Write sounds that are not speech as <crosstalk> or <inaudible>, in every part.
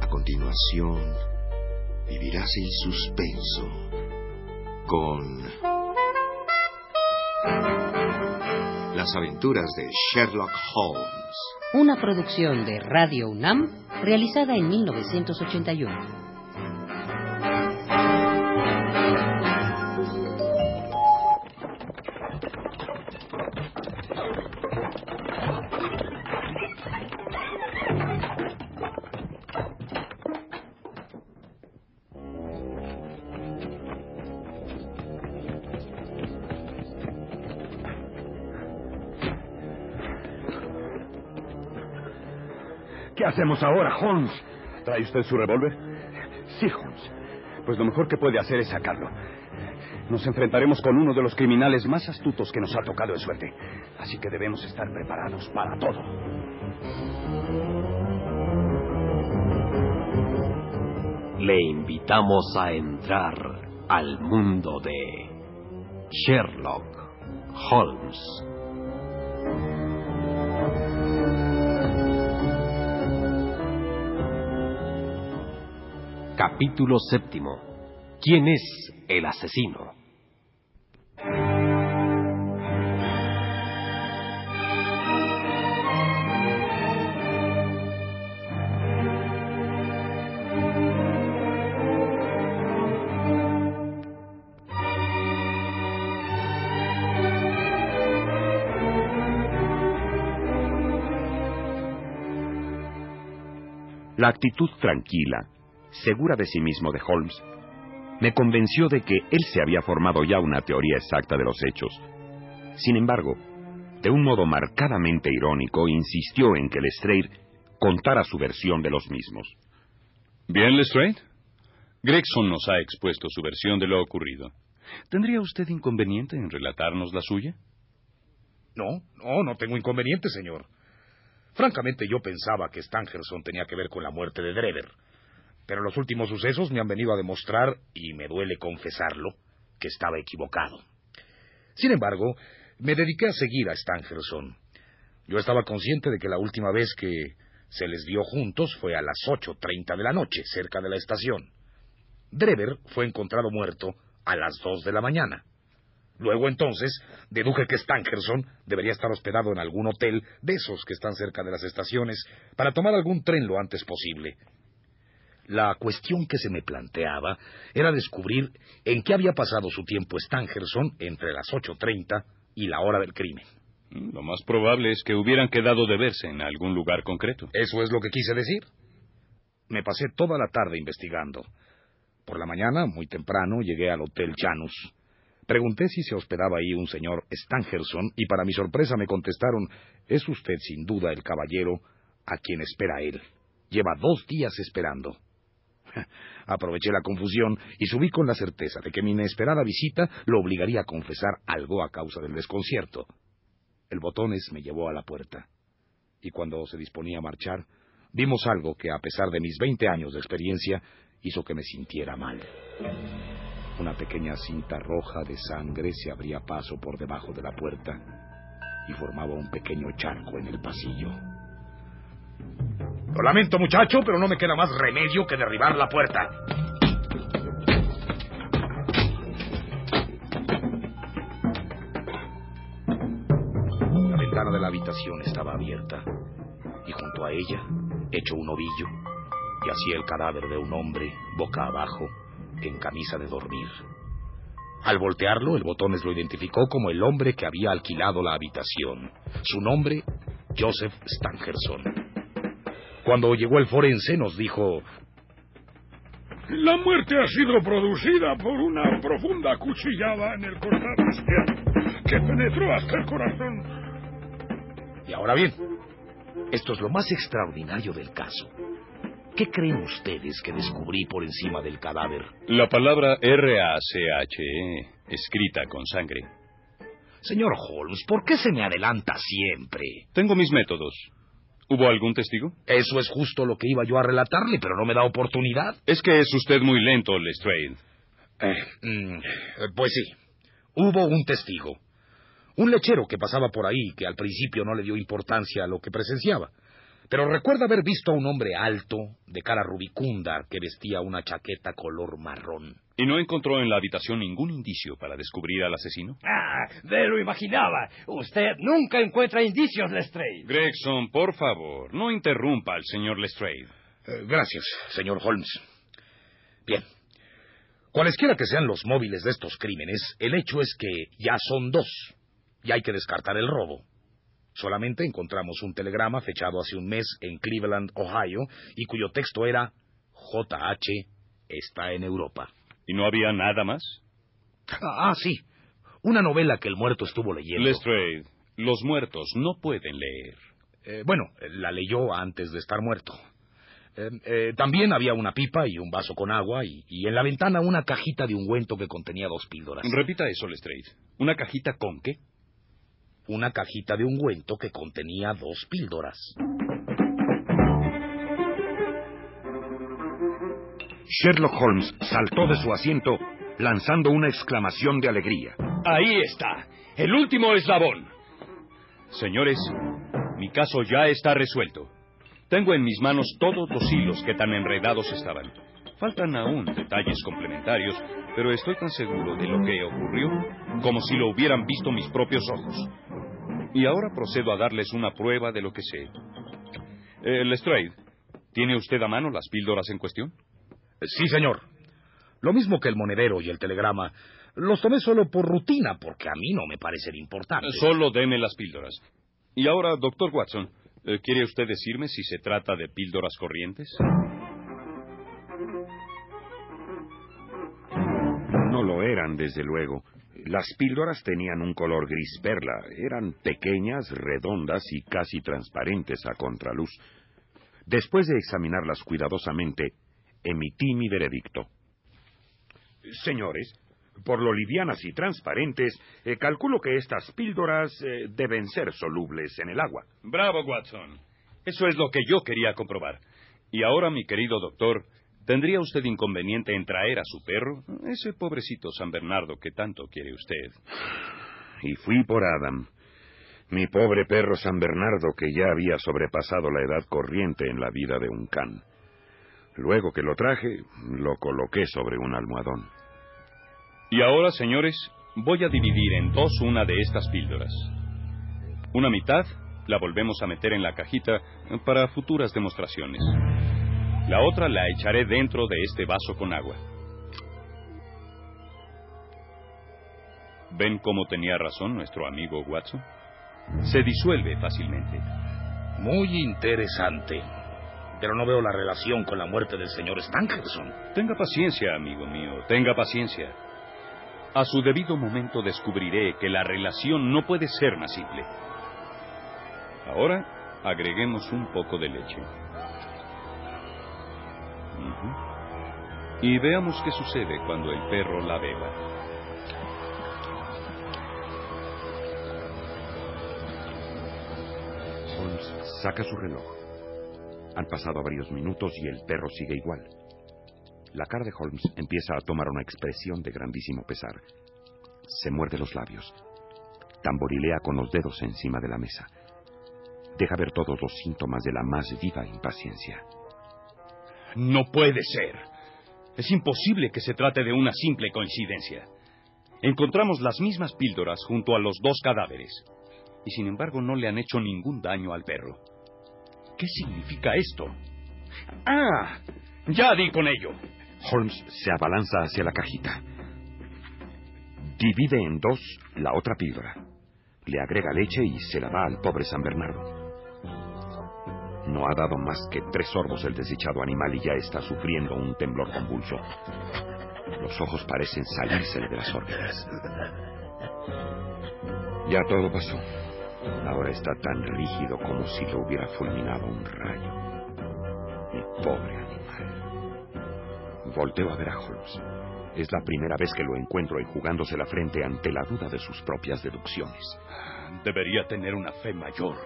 A continuación, vivirás en suspenso con Las aventuras de Sherlock Holmes. Una producción de Radio UNAM realizada en 1981. Hacemos ahora, Holmes? ¿Trae usted su revólver? Sí, Holmes. Pues lo mejor que puede hacer es sacarlo. Nos enfrentaremos con uno de los criminales más astutos que nos ha tocado de suerte. Así que debemos estar preparados para todo. Le invitamos a entrar al mundo de Sherlock Holmes. Capítulo séptimo. ¿Quién es el asesino? La actitud tranquila, segura de sí mismo de Holmes, me convenció de que él se había formado ya una teoría exacta de los hechos. Sin embargo, de un modo marcadamente irónico, insistió en que Lestrade contara su versión de los mismos. Bien, Lestrade. Gregson nos ha expuesto su versión de lo ocurrido. ¿Tendría usted inconveniente en relatarnos la suya? No, no, no tengo inconveniente, señor. Francamente, yo pensaba que Stangerson tenía que ver con la muerte de Drever. Pero los últimos sucesos me han venido a demostrar, y me duele confesarlo, que estaba equivocado. Sin embargo, me dediqué a seguir a Stangerson. Yo estaba consciente de que la última vez que se les vio juntos fue a las ocho treinta de la noche, cerca de la estación. Drever fue encontrado muerto a las dos de la mañana. Luego entonces deduje que Stangerson debería estar hospedado en algún hotel de esos que están cerca de las estaciones para tomar algún tren lo antes posible. La cuestión que se me planteaba era descubrir en qué había pasado su tiempo Stangerson entre las 8.30 y la hora del crimen. Lo más probable es que hubieran quedado de verse en algún lugar concreto. Eso es lo que quise decir. Me pasé toda la tarde investigando. Por la mañana, muy temprano, llegué al Hotel Janus. Pregunté si se hospedaba ahí un señor Stangerson y para mi sorpresa me contestaron, es usted sin duda el caballero a quien espera él. Lleva dos días esperando. <laughs> Aproveché la confusión y subí con la certeza de que mi inesperada visita lo obligaría a confesar algo a causa del desconcierto. El botones me llevó a la puerta. Y cuando se disponía a marchar, vimos algo que, a pesar de mis veinte años de experiencia, hizo que me sintiera mal. Una pequeña cinta roja de sangre se abría paso por debajo de la puerta y formaba un pequeño charco en el pasillo. Lo lamento, muchacho, pero no me queda más remedio que derribar la puerta. La ventana de la habitación estaba abierta y junto a ella, hecho un ovillo, yacía el cadáver de un hombre, boca abajo, en camisa de dormir. Al voltearlo, el botones lo identificó como el hombre que había alquilado la habitación. Su nombre, Joseph Stangerson. Cuando llegó el forense nos dijo... La muerte ha sido producida por una profunda cuchillada en el costado izquierdo que penetró hasta el corazón. Y ahora bien, esto es lo más extraordinario del caso. ¿Qué creen ustedes que descubrí por encima del cadáver? La palabra R-A-C-H-E, escrita con sangre. Señor Holmes, ¿por qué se me adelanta siempre? Tengo mis métodos. ¿Hubo algún testigo? Eso es justo lo que iba yo a relatarle, pero no me da oportunidad. Es que es usted muy lento, Lestrade. Eh, mm, pues sí, hubo un testigo. Un lechero que pasaba por ahí que al principio no le dio importancia a lo que presenciaba. Pero recuerda haber visto a un hombre alto, de cara rubicunda, que vestía una chaqueta color marrón. ¿Y no encontró en la habitación ningún indicio para descubrir al asesino? Ah, me lo imaginaba. Usted nunca encuentra indicios, Lestrade. Gregson, por favor, no interrumpa al señor Lestrade. Eh, gracias, señor Holmes. Bien. Cualesquiera que sean los móviles de estos crímenes, el hecho es que ya son dos. Y hay que descartar el robo. Solamente encontramos un telegrama fechado hace un mes en Cleveland, Ohio, y cuyo texto era JH está en Europa. ¿Y no había nada más? Ah, sí. Una novela que el muerto estuvo leyendo. Lestrade, los muertos no pueden leer. Eh, bueno, la leyó antes de estar muerto. Eh, eh, también había una pipa y un vaso con agua y, y, en la ventana una cajita de ungüento que contenía dos píldoras. Repita eso, Lestrade. ¿Una cajita con qué? Una cajita de ungüento que contenía dos píldoras. Sherlock Holmes saltó de su asiento lanzando una exclamación de alegría. Ahí está, el último eslabón. Señores, mi caso ya está resuelto. Tengo en mis manos todos los hilos que tan enredados estaban. Faltan aún detalles complementarios, pero estoy tan seguro de lo que ocurrió como si lo hubieran visto mis propios ojos. Y ahora procedo a darles una prueba de lo que sé. Eh, Lestrade, ¿tiene usted a mano las píldoras en cuestión? Sí, señor. Lo mismo que el monedero y el telegrama. Los tomé solo por rutina, porque a mí no me parecen importantes. Solo deme las píldoras. Y ahora, doctor Watson, eh, ¿quiere usted decirme si se trata de píldoras corrientes? No lo eran, desde luego. Las píldoras tenían un color gris perla. Eran pequeñas, redondas y casi transparentes a contraluz. Después de examinarlas cuidadosamente, emití mi veredicto. Señores, por lo livianas y transparentes, eh, calculo que estas píldoras eh, deben ser solubles en el agua. Bravo, Watson. Eso es lo que yo quería comprobar. Y ahora, mi querido doctor, ¿tendría usted inconveniente en traer a su perro? Ese pobrecito San Bernardo que tanto quiere usted. Y fui por Adam. Mi pobre perro San Bernardo que ya había sobrepasado la edad corriente en la vida de un can. Luego que lo traje, lo coloqué sobre un almohadón. Y ahora, señores, voy a dividir en dos una de estas píldoras. Una mitad la volvemos a meter en la cajita para futuras demostraciones. La otra la echaré dentro de este vaso con agua. ¿Ven cómo tenía razón nuestro amigo Watson? Se disuelve fácilmente. Muy interesante. Pero no veo la relación con la muerte del señor Stankerson. Tenga paciencia, amigo mío, tenga paciencia. A su debido momento descubriré que la relación no puede ser más simple. Ahora agreguemos un poco de leche. Y veamos qué sucede cuando el perro la beba. Holmes saca su reloj. Han pasado varios minutos y el perro sigue igual. La cara de Holmes empieza a tomar una expresión de grandísimo pesar. Se muerde los labios. Tamborilea con los dedos encima de la mesa. Deja ver todos los síntomas de la más viva impaciencia. No puede ser. Es imposible que se trate de una simple coincidencia. Encontramos las mismas píldoras junto a los dos cadáveres. Y sin embargo no le han hecho ningún daño al perro. ¿Qué significa esto? ¡Ah! Ya di con ello. Holmes se abalanza hacia la cajita. Divide en dos la otra píldora. Le agrega leche y se la da al pobre San Bernardo. No ha dado más que tres sorbos el desdichado animal y ya está sufriendo un temblor convulso. Los ojos parecen salírsele de las órbitas. Ya todo pasó. Ahora está tan rígido como si lo hubiera fulminado un rayo. Mi pobre animal. Volteo a ver a Holmes. Es la primera vez que lo encuentro enjugándose la frente ante la duda de sus propias deducciones. Debería tener una fe mayor.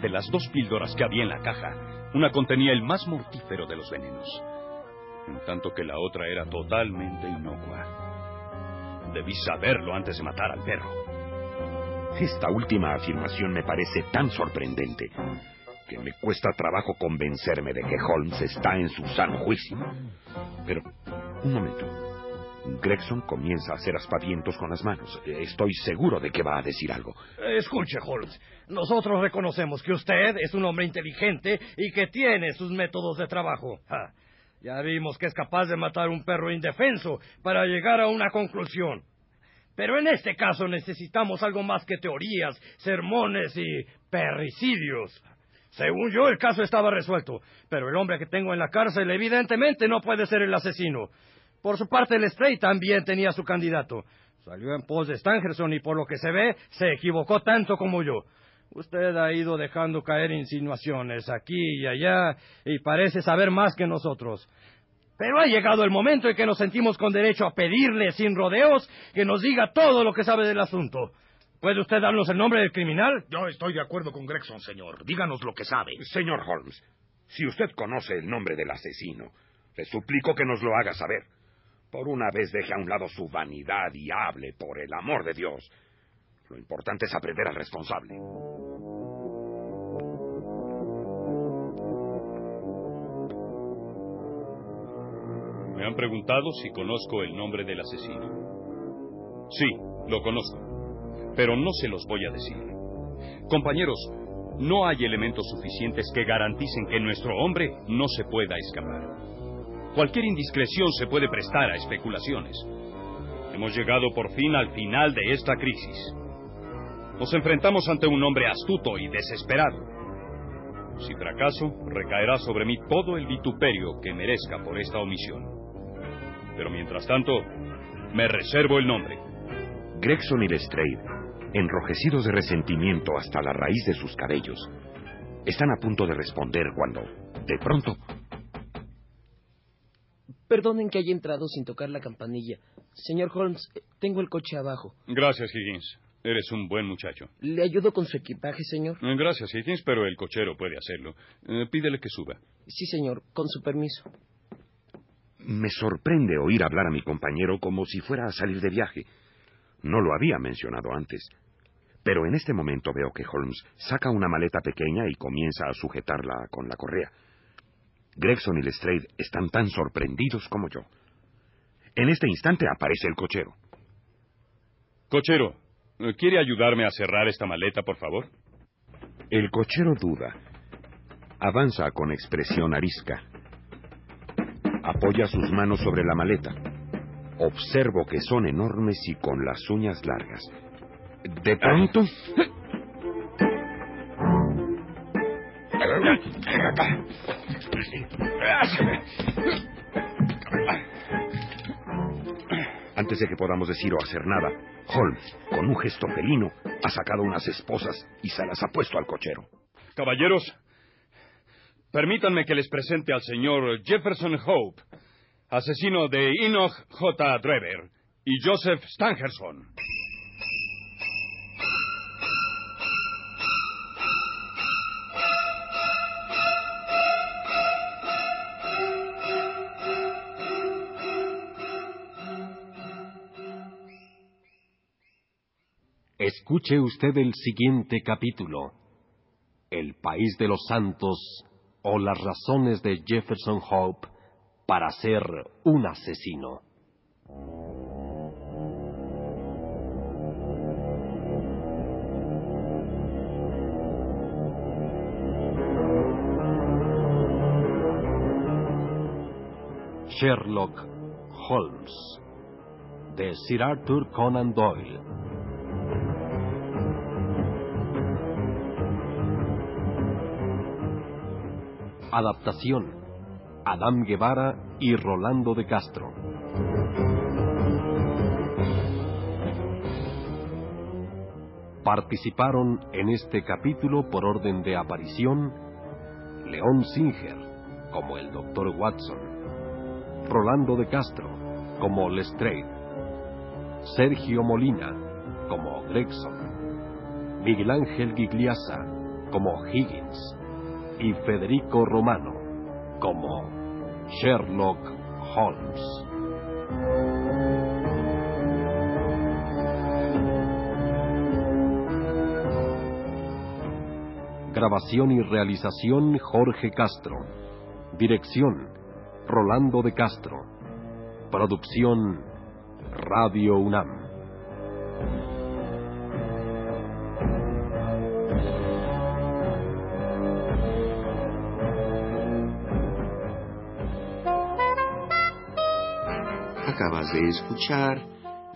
De las dos píldoras que había en la caja, una contenía el más mortífero de los venenos, en tanto que la otra era totalmente inocua. Debí saberlo antes de matar al perro. Esta última afirmación me parece tan sorprendente que me cuesta trabajo convencerme de que Holmes está en su sano juicio. Pero, un momento. Gregson comienza a hacer aspavientos con las manos. Estoy seguro de que va a decir algo. Escuche, Holmes. Nosotros reconocemos que usted es un hombre inteligente y que tiene sus métodos de trabajo. Ya vimos que es capaz de matar un perro indefenso para llegar a una conclusión. Pero en este caso necesitamos algo más que teorías, sermones y perricidios. Según yo, el caso estaba resuelto, pero el hombre que tengo en la cárcel evidentemente no puede ser el asesino. Por su parte, el Stray también tenía su candidato. Salió en pos de Stangerson y por lo que se ve, se equivocó tanto como yo. Usted ha ido dejando caer insinuaciones aquí y allá y parece saber más que nosotros. Pero ha llegado el momento en que nos sentimos con derecho a pedirle sin rodeos que nos diga todo lo que sabe del asunto. ¿Puede usted darnos el nombre del criminal? Yo estoy de acuerdo con Gregson, señor. Díganos lo que sabe. Señor Holmes, si usted conoce el nombre del asesino, le suplico que nos lo haga saber. Por una vez deje a un lado su vanidad y hable, por el amor de Dios. Lo importante es aprender al responsable. Me han preguntado si conozco el nombre del asesino. Sí, lo conozco, pero no se los voy a decir. Compañeros, no hay elementos suficientes que garanticen que nuestro hombre no se pueda escapar. Cualquier indiscreción se puede prestar a especulaciones. Hemos llegado por fin al final de esta crisis. Nos enfrentamos ante un hombre astuto y desesperado. Si fracaso, recaerá sobre mí todo el vituperio que merezca por esta omisión. Pero mientras tanto, me reservo el nombre. Gregson y Lestrade, enrojecidos de resentimiento hasta la raíz de sus cabellos, están a punto de responder cuando, de pronto... Perdonen que haya entrado sin tocar la campanilla. Señor Holmes, tengo el coche abajo. Gracias, Higgins. Eres un buen muchacho. ¿Le ayudo con su equipaje, señor? Eh, gracias, Higgins, pero el cochero puede hacerlo. Eh, pídele que suba. Sí, señor, con su permiso. Me sorprende oír hablar a mi compañero como si fuera a salir de viaje. No lo había mencionado antes. Pero en este momento veo que Holmes saca una maleta pequeña y comienza a sujetarla con la correa. Gregson y Lestrade están tan sorprendidos como yo. En este instante aparece el cochero. Cochero, ¿quiere ayudarme a cerrar esta maleta, por favor? El cochero duda. Avanza con expresión arisca. Apoya sus manos sobre la maleta. Observo que son enormes y con las uñas largas. De pronto... Antes de que podamos decir o hacer nada, Holmes, con un gesto felino, ha sacado unas esposas y se las ha puesto al cochero. Caballeros, permítanme que les presente al señor Jefferson Hope, asesino de Enoch J. Drever y Joseph Stangerson. Escuche usted el siguiente capítulo. El país de los santos o las razones de Jefferson Hope para ser un asesino. Sherlock Holmes de Sir Arthur Conan Doyle Adaptación. Adam Guevara y Rolando de Castro. Participaron en este capítulo por orden de aparición León Singer como el Dr. Watson, Rolando de Castro como Lestrade, Sergio Molina como Gregson, Miguel Ángel Gigliasa como Higgins, y Federico Romano como Sherlock Holmes. Grabación y realización Jorge Castro. Dirección Rolando de Castro. Producción Radio UNAM. Acabas de escuchar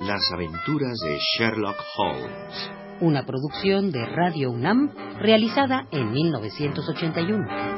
Las aventuras de Sherlock Holmes. Una producción de Radio UNAM realizada en 1981.